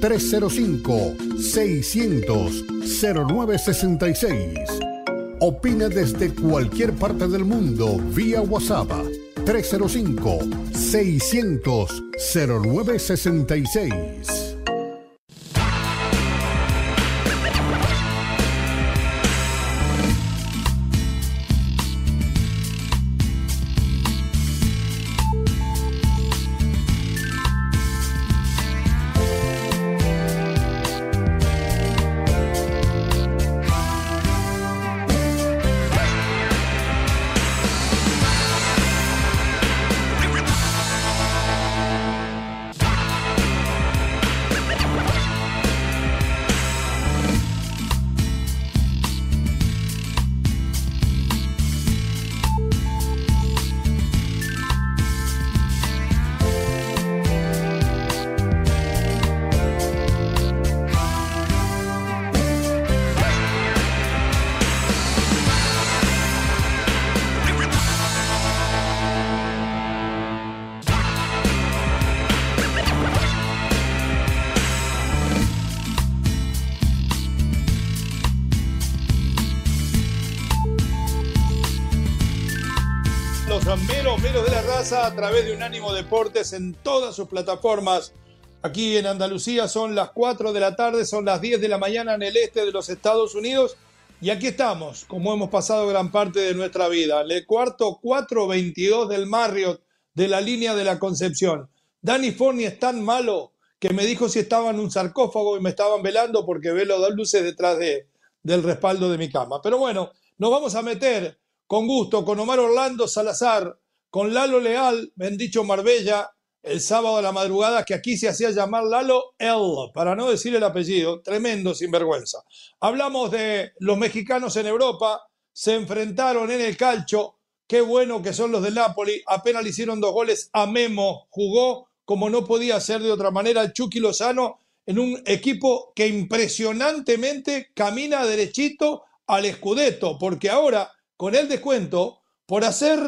305-600-0966. Opina desde cualquier parte del mundo vía WhatsApp 305-600-0966. A través de Unánimo Deportes en todas sus plataformas. Aquí en Andalucía son las 4 de la tarde, son las 10 de la mañana en el este de los Estados Unidos. Y aquí estamos, como hemos pasado gran parte de nuestra vida, en el cuarto 422 del Marriott de la línea de la Concepción. Danny Forney es tan malo que me dijo si estaba en un sarcófago y me estaban velando porque velo dos luces detrás de, del respaldo de mi cama. Pero bueno, nos vamos a meter con gusto con Omar Orlando Salazar, con Lalo Leal, me han dicho Marbella, el sábado a la madrugada, que aquí se hacía llamar Lalo L, para no decir el apellido, tremendo sinvergüenza. Hablamos de los mexicanos en Europa, se enfrentaron en el calcho, qué bueno que son los del Napoli, apenas le hicieron dos goles a Memo, jugó como no podía ser de otra manera el Chucky Lozano en un equipo que impresionantemente camina derechito al escudeto, porque ahora, con el descuento, por hacer,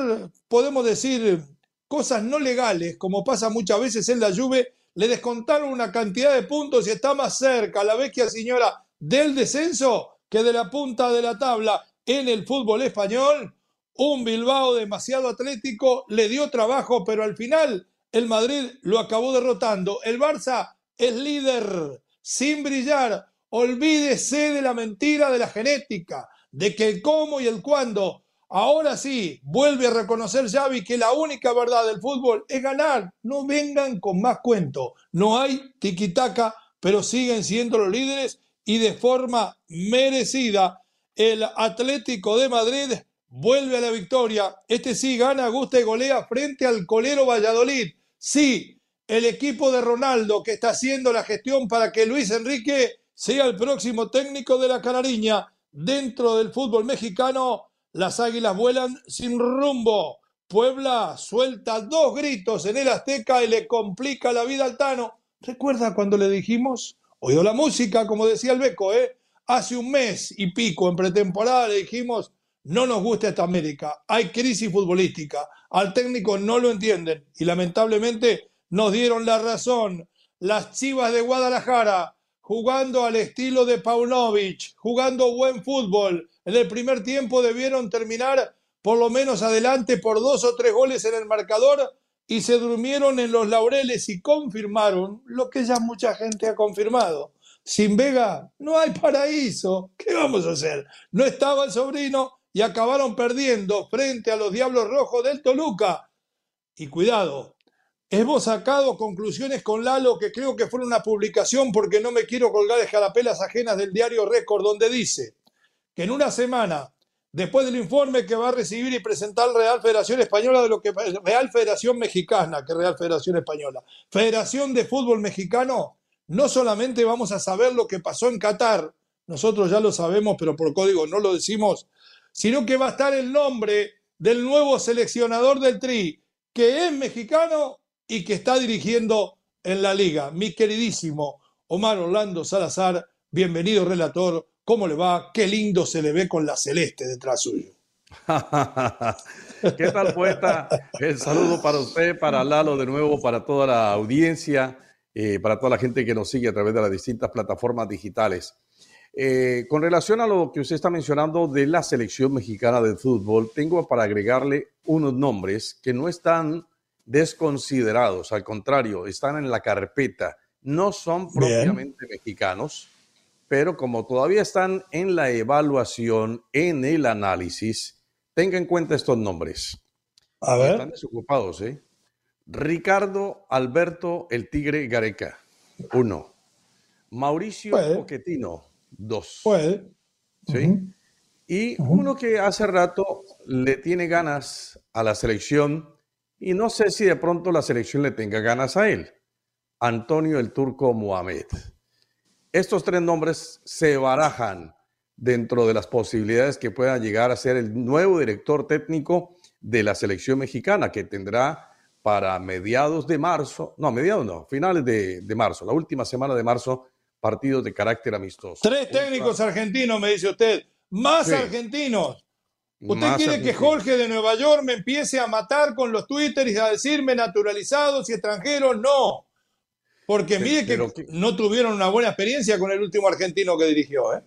podemos decir, cosas no legales, como pasa muchas veces en la Juve, le descontaron una cantidad de puntos y está más cerca la vecchia señora del descenso que de la punta de la tabla en el fútbol español. Un Bilbao demasiado atlético le dio trabajo, pero al final el Madrid lo acabó derrotando. El Barça es líder sin brillar. Olvídese de la mentira de la genética, de que el cómo y el cuándo Ahora sí, vuelve a reconocer Xavi que la única verdad del fútbol es ganar. No vengan con más cuento. No hay tiquitaca, pero siguen siendo los líderes y de forma merecida. El Atlético de Madrid vuelve a la victoria. Este sí gana, gusta y golea frente al colero Valladolid. Sí, el equipo de Ronaldo que está haciendo la gestión para que Luis Enrique sea el próximo técnico de la Canariña dentro del fútbol mexicano las águilas vuelan sin rumbo. Puebla suelta dos gritos en el Azteca y le complica la vida al Tano. ¿Recuerda cuando le dijimos? Oído la música, como decía el Beco, ¿eh? Hace un mes y pico en pretemporada le dijimos, no nos gusta esta América, hay crisis futbolística, al técnico no lo entienden y lamentablemente nos dieron la razón. Las Chivas de Guadalajara jugando al estilo de Paunovic, jugando buen fútbol, en el primer tiempo debieron terminar por lo menos adelante por dos o tres goles en el marcador y se durmieron en los laureles y confirmaron lo que ya mucha gente ha confirmado. Sin Vega no hay paraíso. ¿Qué vamos a hacer? No estaba el sobrino y acabaron perdiendo frente a los Diablos Rojos del Toluca. Y cuidado, hemos sacado conclusiones con Lalo que creo que fueron una publicación porque no me quiero colgar escalapelas ajenas del diario Récord donde dice que en una semana, después del informe que va a recibir y presentar Real Federación Española de lo que Real Federación Mexicana, que Real Federación Española, Federación de Fútbol Mexicano, no solamente vamos a saber lo que pasó en Qatar, nosotros ya lo sabemos, pero por código no lo decimos, sino que va a estar el nombre del nuevo seleccionador del Tri, que es mexicano y que está dirigiendo en la liga. Mi queridísimo Omar Orlando Salazar, bienvenido relator, ¿cómo le va? Qué lindo se le ve con la celeste detrás suyo. ¿Qué tal, poeta? El saludo para usted, para Lalo de nuevo, para toda la audiencia, eh, para toda la gente que nos sigue a través de las distintas plataformas digitales. Eh, con relación a lo que usted está mencionando de la selección mexicana de fútbol, tengo para agregarle unos nombres que no están desconsiderados, al contrario, están en la carpeta. No son propiamente mexicanos, pero como todavía están en la evaluación, en el análisis, tenga en cuenta estos nombres. A ver. Están desocupados, ¿eh? Ricardo Alberto el Tigre Gareca, uno. Mauricio Poquetino, dos. Puede. ¿Sí? Y uno que hace rato le tiene ganas a la selección y no sé si de pronto la selección le tenga ganas a él. Antonio el Turco Mohamed. Estos tres nombres se barajan dentro de las posibilidades que pueda llegar a ser el nuevo director técnico de la selección mexicana, que tendrá para mediados de marzo, no, mediados no, finales de, marzo, la última semana de marzo, partidos de carácter amistoso. Tres técnicos argentinos, me dice usted, más argentinos. ¿Usted quiere que Jorge de Nueva York me empiece a matar con los Twitter y a decirme naturalizados y extranjeros? No. Porque mire que, no tuvieron una buena experiencia con el último argentino que dirigió. ¿eh?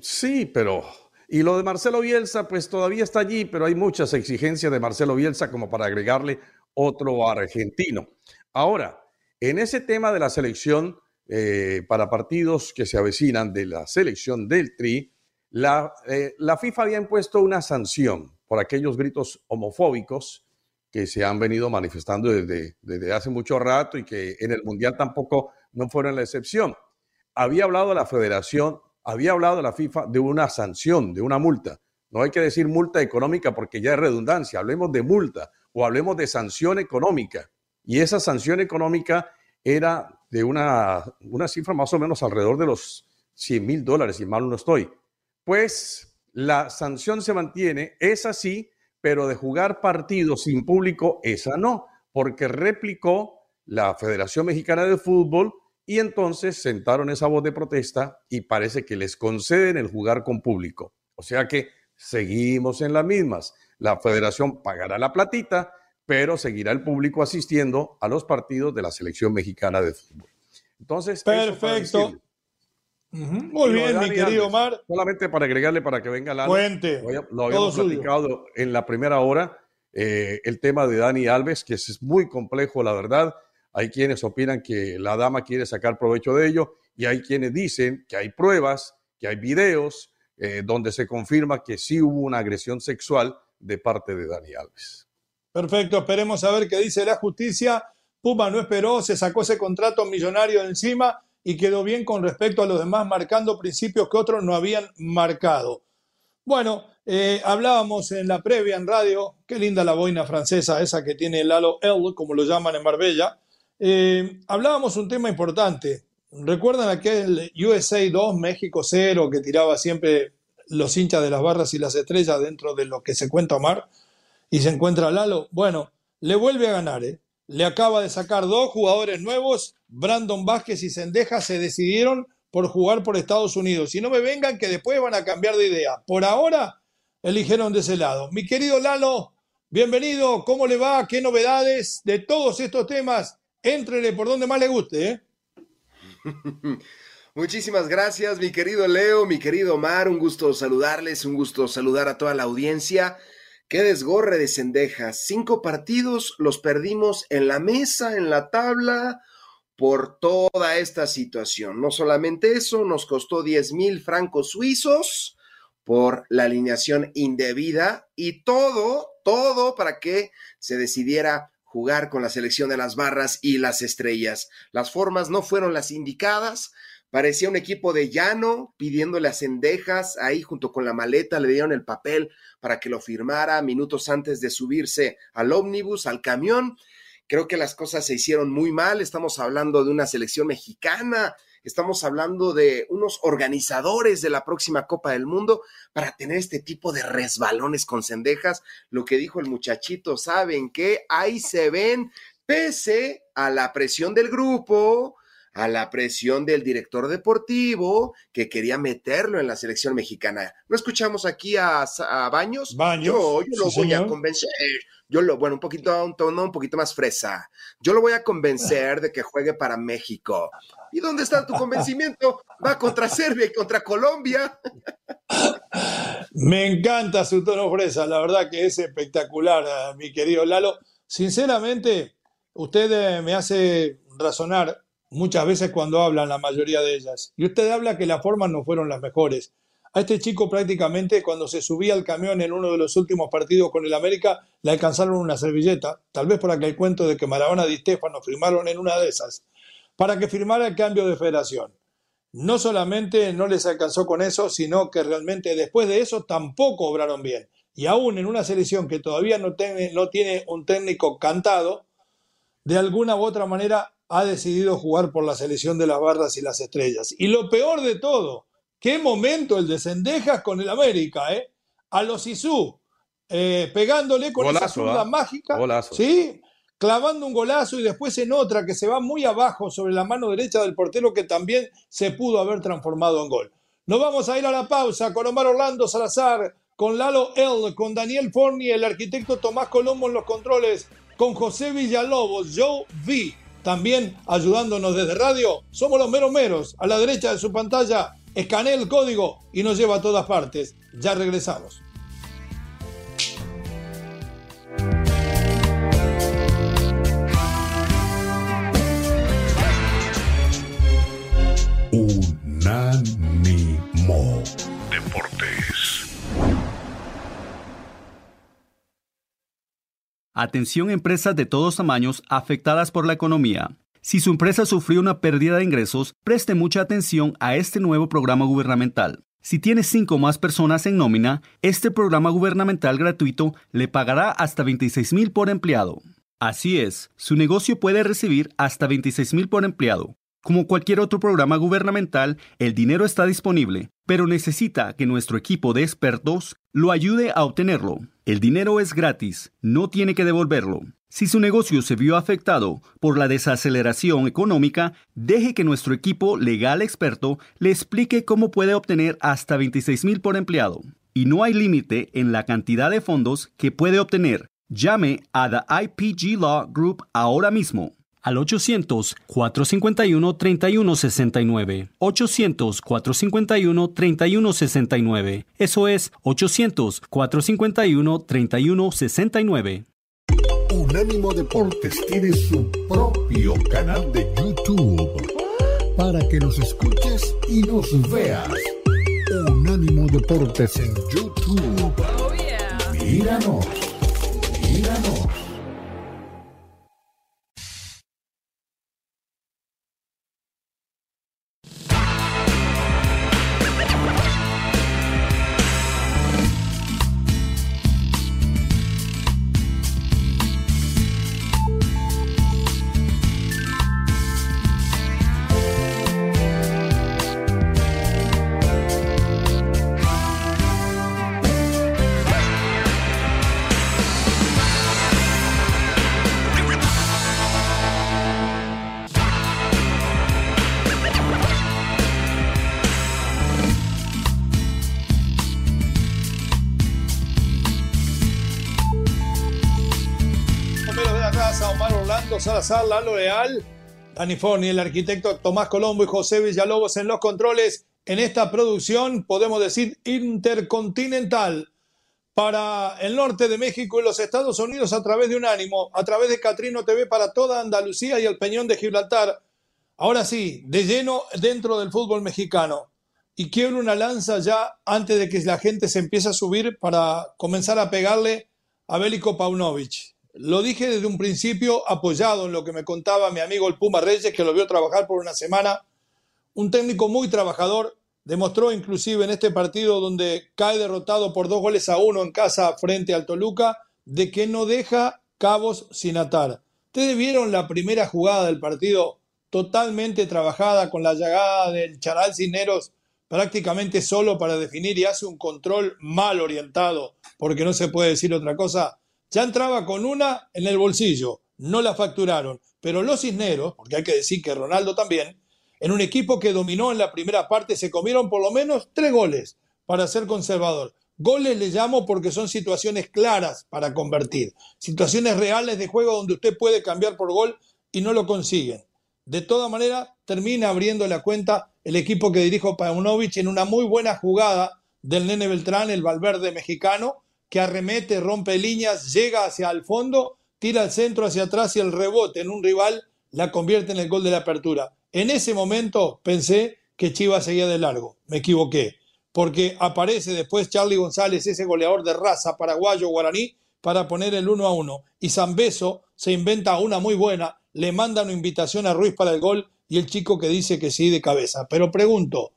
Sí, pero... Y lo de Marcelo Bielsa, pues todavía está allí, pero hay muchas exigencias de Marcelo Bielsa como para agregarle otro argentino. Ahora, en ese tema de la selección eh, para partidos que se avecinan de la selección del Tri, la, eh, la FIFA había impuesto una sanción por aquellos gritos homofóbicos que se han venido manifestando desde, desde hace mucho rato y que en el Mundial tampoco no fueron la excepción. Había hablado la Federación había hablado la FIFA de una sanción, de una multa. No hay que decir multa económica porque ya es redundancia. Hablemos de multa o hablemos de sanción económica. Y esa sanción económica era de una, una cifra más o menos alrededor de los 100 mil dólares, si mal no estoy. Pues la sanción se mantiene, es así, pero de jugar partidos sin público, esa no, porque replicó la Federación Mexicana de Fútbol y entonces sentaron esa voz de protesta y parece que les conceden el jugar con público. O sea que seguimos en las mismas. La federación pagará la platita, pero seguirá el público asistiendo a los partidos de la selección mexicana de fútbol. Entonces, perfecto. Muy bien, mi querido Omar. Solamente para agregarle para que venga la. Cuente. Lo, habíamos platicado en la primera hora, eh, el tema de Dani Alves, que es muy complejo, la verdad hay quienes opinan que la dama quiere sacar provecho de ello y hay quienes dicen que hay pruebas, que hay videos eh, donde se confirma que sí hubo una agresión sexual de parte de Dani Alves. Perfecto, esperemos a ver qué dice la justicia. Puma no esperó, se sacó ese contrato millonario de encima y quedó bien con respecto a los demás, marcando principios que otros no habían marcado. Bueno, eh, hablábamos en la previa en radio, qué linda la boina francesa, esa que tiene el halo L, como lo llaman en Marbella, eh, hablábamos un tema importante. ¿Recuerdan aquel USA 2, México 0, que tiraba siempre los hinchas de las barras y las estrellas dentro de lo que se cuenta Omar? Y se encuentra Lalo. Bueno, le vuelve a ganar, ¿eh? Le acaba de sacar dos jugadores nuevos. Brandon Vázquez y Sendeja se decidieron por jugar por Estados Unidos. Y no me vengan que después van a cambiar de idea. Por ahora, eligieron de ese lado. Mi querido Lalo, bienvenido. ¿Cómo le va? ¿Qué novedades de todos estos temas? Éntrele por donde más le guste, ¿eh? Muchísimas gracias, mi querido Leo, mi querido Omar. Un gusto saludarles, un gusto saludar a toda la audiencia. Qué desgorre de cendejas. Cinco partidos los perdimos en la mesa, en la tabla, por toda esta situación. No solamente eso, nos costó 10 mil francos suizos por la alineación indebida y todo, todo para que se decidiera jugar con la selección de las barras y las estrellas. Las formas no fueron las indicadas. Parecía un equipo de llano pidiéndole a Cendejas ahí junto con la maleta, le dieron el papel para que lo firmara minutos antes de subirse al ómnibus, al camión. Creo que las cosas se hicieron muy mal. Estamos hablando de una selección mexicana estamos hablando de unos organizadores de la próxima Copa del Mundo para tener este tipo de resbalones con cendejas. Lo que dijo el muchachito, ¿saben qué? Ahí se ven, pese a la presión del grupo, a la presión del director deportivo que quería meterlo en la selección mexicana. ¿No escuchamos aquí a, Baños? Baños. Yo, lo voy a convencer. Yo lo, bueno, un poquito a un tono un poquito más fresa. Yo lo voy a convencer de que juegue para México. ¿Y dónde está tu convencimiento? Va contra Serbia y contra Colombia. Me encanta su tono fresa, la verdad que es espectacular, eh, mi querido Lalo. Sinceramente, usted eh, me hace razonar muchas veces cuando hablan la mayoría de ellas. Y usted habla que las formas no fueron las mejores. A este chico prácticamente cuando se subía al camión en uno de los últimos partidos con el América le alcanzaron una servilleta, tal vez por aquel cuento de que Maradona y Stefano firmaron en una de esas, para que firmara el cambio de federación. No solamente no les alcanzó con eso, sino que realmente después de eso tampoco obraron bien. Y aún en una selección que todavía no tiene, no tiene un técnico cantado, de alguna u otra manera ha decidido jugar por la selección de las barras y las estrellas. Y lo peor de todo, qué momento el de Cendejas con el América, ¿eh? A los Isú, eh, pegándole con esa zurda ¿ah? mágica, ¿sí? Clavando un golazo y después en otra que se va muy abajo sobre la mano derecha del portero que también se pudo haber transformado en gol. Nos vamos a ir a la pausa con Omar Orlando Salazar, con Lalo L, con Daniel Forni, el arquitecto Tomás Colombo en los controles, con José Villalobos, Joe V también ayudándonos desde radio. Somos los meros meros. A la derecha de su pantalla, escanea el código y nos lleva a todas partes. Ya regresamos. Unánimo Atención empresas de todos tamaños afectadas por la economía. Si su empresa sufrió una pérdida de ingresos, preste mucha atención a este nuevo programa gubernamental. Si tiene cinco más personas en nómina, este programa gubernamental gratuito le pagará hasta 26 mil por empleado. Así es, su negocio puede recibir hasta 26 mil por empleado. Como cualquier otro programa gubernamental, el dinero está disponible, pero necesita que nuestro equipo de expertos lo ayude a obtenerlo. El dinero es gratis, no tiene que devolverlo. Si su negocio se vio afectado por la desaceleración económica, deje que nuestro equipo legal experto le explique cómo puede obtener hasta 26 mil por empleado. Y no hay límite en la cantidad de fondos que puede obtener. Llame a The IPG Law Group ahora mismo al 800-451-3169. 800-451-3169. Eso es 800-451-3169. Unánimo Deportes tiene su propio canal de YouTube para que nos escuches y nos veas. Unánimo Deportes en YouTube. Oh, míranos, míranos. Salazar, Lalo Leal, Dani Forni, el arquitecto Tomás Colombo y José Villalobos en los controles en esta producción, podemos decir, intercontinental para el norte de México y los Estados Unidos a través de un ánimo, a través de Catrino TV para toda Andalucía y el Peñón de Gibraltar. Ahora sí, de lleno dentro del fútbol mexicano. Y quiero una lanza ya antes de que la gente se empiece a subir para comenzar a pegarle a Bélico Paunovic. Lo dije desde un principio, apoyado en lo que me contaba mi amigo el Puma Reyes, que lo vio trabajar por una semana. Un técnico muy trabajador, demostró inclusive en este partido donde cae derrotado por dos goles a uno en casa frente al Toluca, de que no deja cabos sin atar. Ustedes vieron la primera jugada del partido, totalmente trabajada con la llegada del Charal Cineros prácticamente solo para definir y hace un control mal orientado, porque no se puede decir otra cosa, ya entraba con una en el bolsillo, no la facturaron, pero los Cisneros, porque hay que decir que Ronaldo también, en un equipo que dominó en la primera parte se comieron por lo menos tres goles para ser conservador. Goles le llamo porque son situaciones claras para convertir, situaciones reales de juego donde usted puede cambiar por gol y no lo consiguen. De toda manera, termina abriendo la cuenta el equipo que dirijo Paunovic en una muy buena jugada del Nene Beltrán, el Valverde mexicano, que arremete, rompe líneas, llega hacia el fondo, tira el centro hacia atrás y el rebote en un rival la convierte en el gol de la apertura. En ese momento pensé que Chivas seguía de largo. Me equivoqué, porque aparece después Charlie González, ese goleador de raza paraguayo guaraní, para poner el 1 a 1. Y Zambeso se inventa una muy buena, le manda una invitación a Ruiz para el gol y el chico que dice que sí de cabeza. Pero pregunto,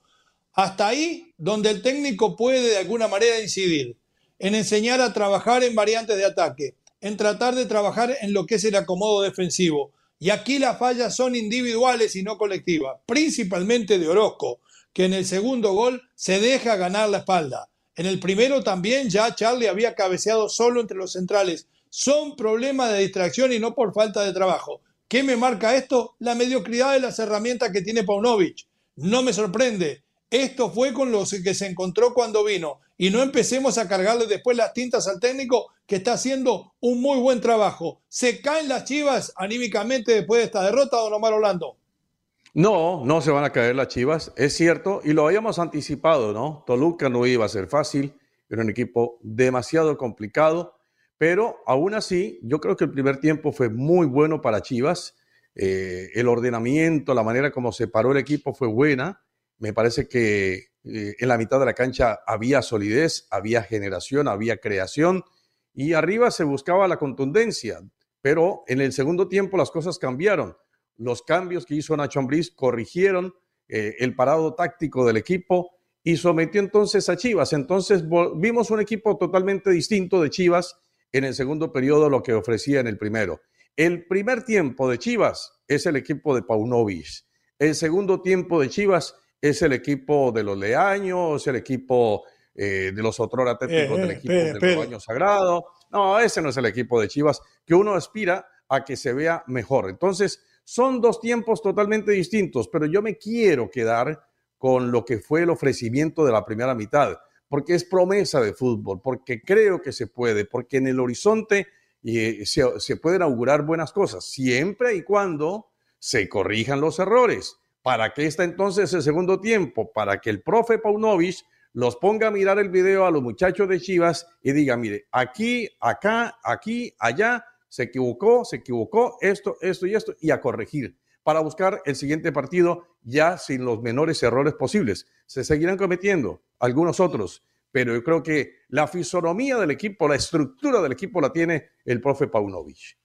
hasta ahí donde el técnico puede de alguna manera incidir, en enseñar a trabajar en variantes de ataque, en tratar de trabajar en lo que es el acomodo defensivo. Y aquí las fallas son individuales y no colectivas, principalmente de Orozco, que en el segundo gol se deja ganar la espalda. En el primero también ya Charlie había cabeceado solo entre los centrales. Son problemas de distracción y no por falta de trabajo. ¿Qué me marca esto? La mediocridad de las herramientas que tiene Paunovic. No me sorprende. Esto fue con los que se encontró cuando vino. Y no empecemos a cargarle después las tintas al técnico que está haciendo un muy buen trabajo. ¿Se caen las chivas anímicamente después de esta derrota, don Omar Orlando? No, no se van a caer las chivas, es cierto, y lo habíamos anticipado, ¿no? Toluca no iba a ser fácil, era un equipo demasiado complicado pero aún así, yo creo que el primer tiempo fue muy bueno para Chivas. Eh, el ordenamiento, la manera como se paró el equipo fue buena. Me parece que eh, en la mitad de la cancha había solidez, había generación, había creación y arriba se buscaba la contundencia. Pero en el segundo tiempo las cosas cambiaron. Los cambios que hizo Nacho Ambriz corrigieron eh, el parado táctico del equipo y sometió entonces a Chivas. Entonces vimos un equipo totalmente distinto de Chivas en el segundo periodo lo que ofrecía en el primero. El primer tiempo de Chivas es el equipo de Paunovic. El segundo tiempo de Chivas es el equipo de los Leaños, el equipo eh, de los Otrora técnicos del eh, equipo de los Años Sagrado. No, ese no es el equipo de Chivas, que uno aspira a que se vea mejor. Entonces, son dos tiempos totalmente distintos, pero yo me quiero quedar con lo que fue el ofrecimiento de la primera mitad porque es promesa de fútbol, porque creo que se puede, porque en el horizonte eh, se, se, pueden augurar buenas cosas, siempre y cuando se corrijan los errores. ¿Para qué está entonces el segundo tiempo? Para que el profe Paunovic los ponga a mirar el video a los muchachos de Chivas y diga, mire, aquí, acá, aquí, allá, se equivocó, se equivocó, esto, esto y esto, y a corregir para buscar el siguiente partido ya sin los menores errores posibles. Se seguirán cometiendo algunos otros, pero yo creo que la fisonomía del equipo, la estructura del equipo la tiene el profe Paunovic.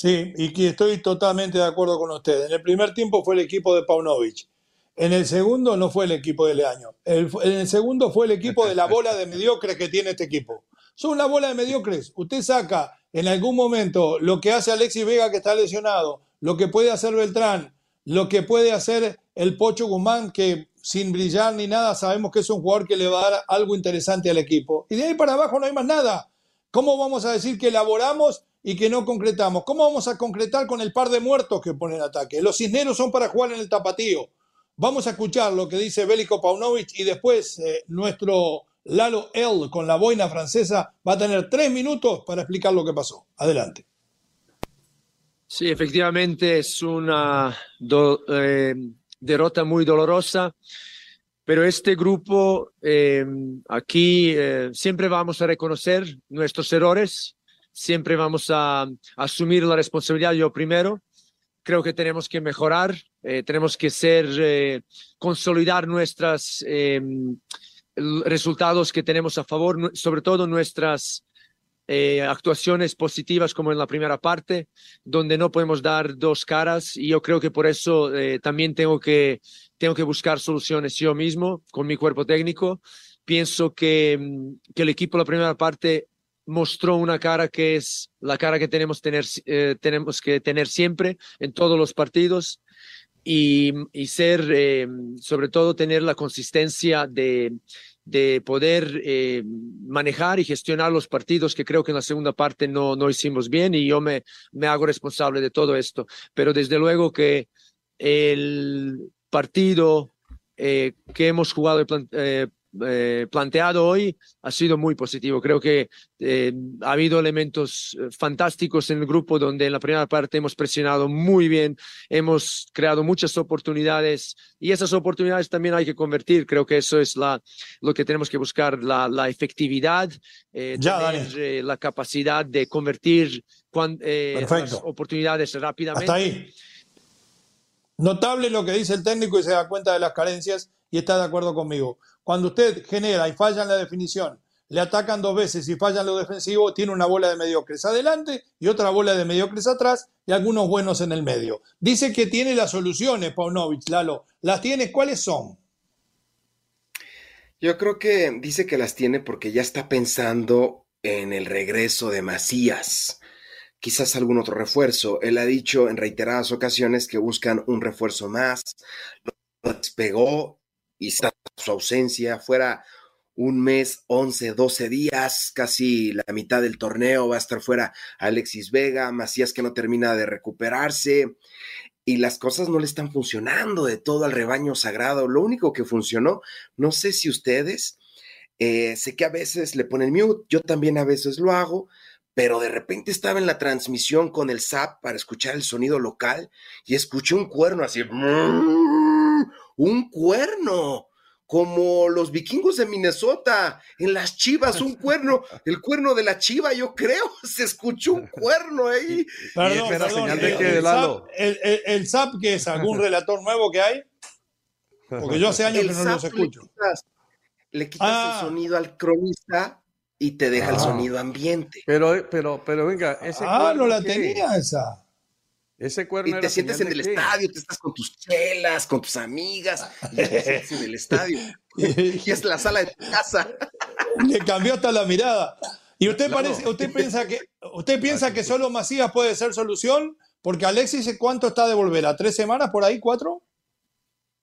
Sí, y estoy totalmente de acuerdo con usted. En el primer tiempo fue el equipo de Paunovic. En el segundo no fue el equipo de Leaño. en el segundo fue el equipo de la bola de mediocres que tiene este equipo. Son una bola de mediocres. Usted saca en algún momento lo que hace Alexis Vega que está lesionado, lo que puede hacer Beltrán, lo que puede hacer el Pocho Guzmán, que sin brillar ni nada sabemos que es un jugador que le va a dar algo interesante al equipo. Y de ahí para abajo no hay más nada. ¿Cómo vamos a decir que elaboramos y que no concretamos? ¿Cómo vamos a concretar con el par de muertos que pone en ataque? Los cisneros son para jugar en el tapatío. Vamos a escuchar lo que dice Bélico Paunovic y después eh, nuestro Lalo L con la boina francesa va a tener tres minutos para explicar lo que pasó. Adelante. Sí, efectivamente es una eh, derrota muy dolorosa, pero este grupo eh, aquí eh, siempre vamos a reconocer nuestros errores, siempre vamos a, asumir la responsabilidad yo primero. Creo que tenemos que mejorar, tenemos que ser, consolidar nuestros resultados que tenemos a favor, sobre todo nuestras eh, actuaciones positivas como en la primera parte, donde no podemos dar dos caras y yo creo que por eso eh, también tengo que, tengo que buscar soluciones yo mismo con mi cuerpo técnico. Pienso que, mm, que el equipo la primera parte mostró una cara que es la cara que tenemos, tener, eh, tenemos que tener siempre en todos los partidos. y, ser, eh, sobre todo, tener la consistencia de, de poder eh, manejar y gestionar los partidos que creo que en la segunda parte no, no hicimos bien y yo me, me hago responsable de todo esto. Pero desde luego que el partido eh, que hemos jugado eh, eh, planteado hoy ha sido muy positivo. Creo que eh, ha habido elementos eh, fantásticos en el grupo donde en la primera parte hemos presionado muy bien, hemos creado muchas oportunidades y esas oportunidades también hay que convertir. Creo que eso es la, lo que tenemos que buscar, la, la efectividad, tener, la capacidad de convertir las oportunidades rápidamente. Hasta ahí. Notable lo que dice el técnico y se da cuenta de las carencias y está de acuerdo conmigo. Cuando usted genera y falla en la definición, le atacan dos veces y falla en lo defensivo, tiene una bola de mediocres adelante y otra bola de mediocres atrás y algunos buenos en el medio. Dice que tiene las soluciones, Paunovic, Lalo. ¿Las tiene? ¿Cuáles son? Yo creo que dice que las tiene porque ya está pensando en el regreso de Macías. Quizás algún otro refuerzo. Él ha dicho en reiteradas ocasiones que buscan un refuerzo más. Lo despegó y está su ausencia, fuera un mes, 11, 12 días, casi la mitad del torneo, va a estar fuera Alexis Vega, Macías que no termina de recuperarse y las cosas no le están funcionando de todo al rebaño sagrado. Lo único que funcionó, no sé si ustedes, eh, sé que a veces le ponen mute, yo también a veces lo hago, pero de repente estaba en la transmisión con el SAP para escuchar el sonido local y escuché un cuerno así un cuerno, como los vikingos de Minnesota, en las chivas, un cuerno, el cuerno de la chiva, yo creo, se escuchó un cuerno ahí. Perdón, perdón, el, el, SAP, que es algún relator nuevo que hay, porque yo hace años que no los escucho. Le quitas, el ah. sonido al cronista y te deja el ah. sonido ambiente. Pero, pero, pero venga, ese Ah, no la tenía esa. Ese cuerno y te sientes en el estadio, te estás con tus chelas, con tus amigas, y te sientes en el estadio. y es la sala de tu casa. Le cambió hasta la mirada. ¿Y usted parece, usted piensa que, usted piensa que solo Macías puede ser solución? Porque Alexis, ¿cuánto está de volver? ¿A tres semanas por ahí? ¿Cuatro?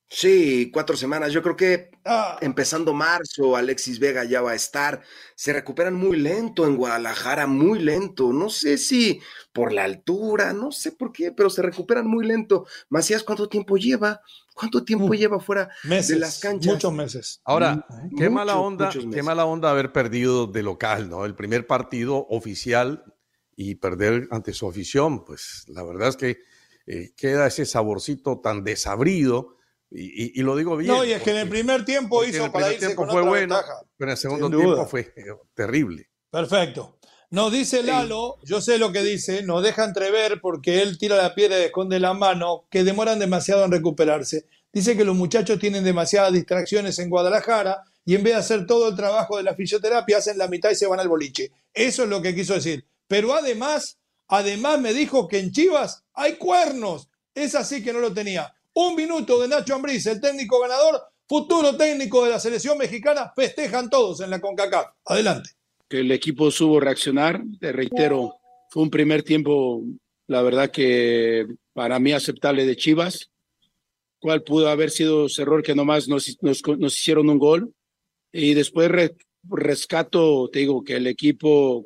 Sí, cuatro semanas. Yo creo que ah. empezando marzo, Alexis Vega ya va a estar. Se recuperan muy lento en Guadalajara, muy lento. No sé si por la altura, no sé por qué, pero se recuperan muy lento. Macías, ¿cuánto tiempo lleva? ¿Cuánto tiempo lleva fuera de las canchas? Muchos meses. Ahora, qué mala onda, qué mala onda haber perdido de local, ¿no? El primer partido oficial y perder ante su afición, pues la verdad es que eh, queda ese saborcito tan desabrido y, lo digo bien. No, y es que en el primer tiempo hizo para irse con fue bueno, pero en el segundo tiempo fue eh, terrible. Perfecto. Nos dice Lalo, yo sé lo que dice, nos deja entrever porque él tira la piedra y esconde la mano, que demoran demasiado en recuperarse. Dice que los muchachos tienen demasiadas distracciones en Guadalajara y en vez de hacer todo el trabajo de la fisioterapia, hacen la mitad y se van al boliche. Eso es lo que quiso decir. Pero además, además me dijo que en Chivas hay cuernos. Es así que no lo tenía. Un minuto de Nacho Ambriz, el técnico ganador, futuro técnico de la selección mexicana. Festejan todos en la CONCACAF. Adelante. Que el equipo supo reaccionar. Te reitero, fue un primer tiempo, la verdad que para mí aceptable de Chivas. ¿Cuál pudo haber sido ese error que nomás nos, nos, hicieron un gol? Y después rescato, te digo, que el equipo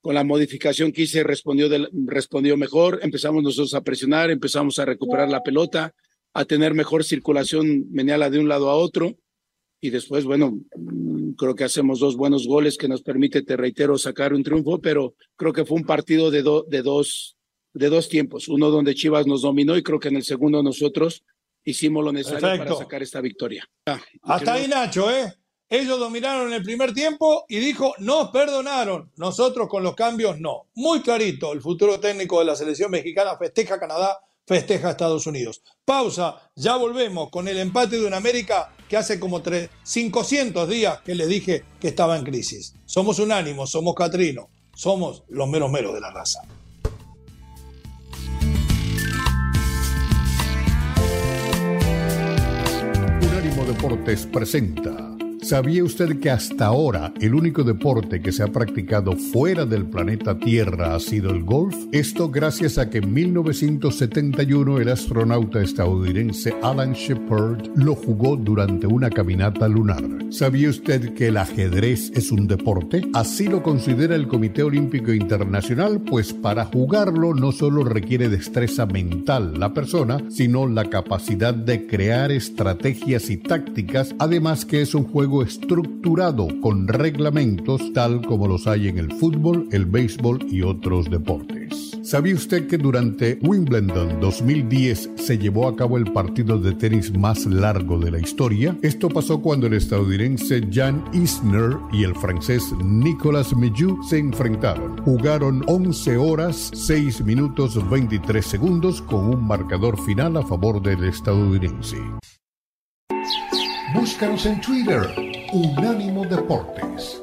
con la modificación que hice respondió, respondió mejor, empezamos nosotros a presionar, empezamos a recuperar la pelota, a tener mejor circulación meniala de un lado a otro. Y después, bueno, creo que hacemos dos buenos goles que nos permite, te reitero, sacar un triunfo, pero creo que fue un partido de, de, dos, de dos tiempos. Uno donde Chivas nos dominó y creo que en el segundo nosotros hicimos lo necesario para sacar esta victoria. Hasta ahí, Nacho, ¿eh? Ellos dominaron en el primer tiempo y dijo, nos perdonaron. Nosotros con los cambios no. Muy clarito, el futuro técnico de la selección mexicana festeja Canadá festeja Estados Unidos. Pausa, ya volvemos con el empate de un América que hace como 500 días que le dije que estaba en crisis. Somos unánimos, somos Catrino, somos los meros meros de la raza. Unánimo Deportes presenta ¿Sabía usted que hasta ahora el único deporte que se ha practicado fuera del planeta Tierra ha sido el golf? Esto gracias a que en 1971 el astronauta estadounidense Alan Shepard lo jugó durante una caminata lunar. ¿Sabía usted que el ajedrez es un deporte? Así lo considera el Comité Olímpico Internacional, pues para jugarlo no solo requiere destreza mental la persona, sino la capacidad de crear estrategias y tácticas, además que es un juego estructurado con reglamentos tal como los hay en el fútbol, el béisbol y otros deportes. ¿Sabía usted que durante Wimbledon 2010 se llevó a cabo el partido de tenis más largo de la historia? Esto pasó cuando el estadounidense Jan Isner y el francés Nicolas Mijoux se enfrentaron. Jugaron 11 horas, 6 minutos 23 segundos con un marcador final a favor del estadounidense. Búscanos en Twitter, Unánimo Deportes.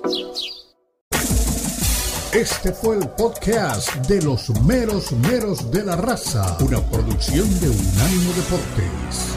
Este fue el podcast de los meros meros de la raza, una producción de Unánimo Deportes.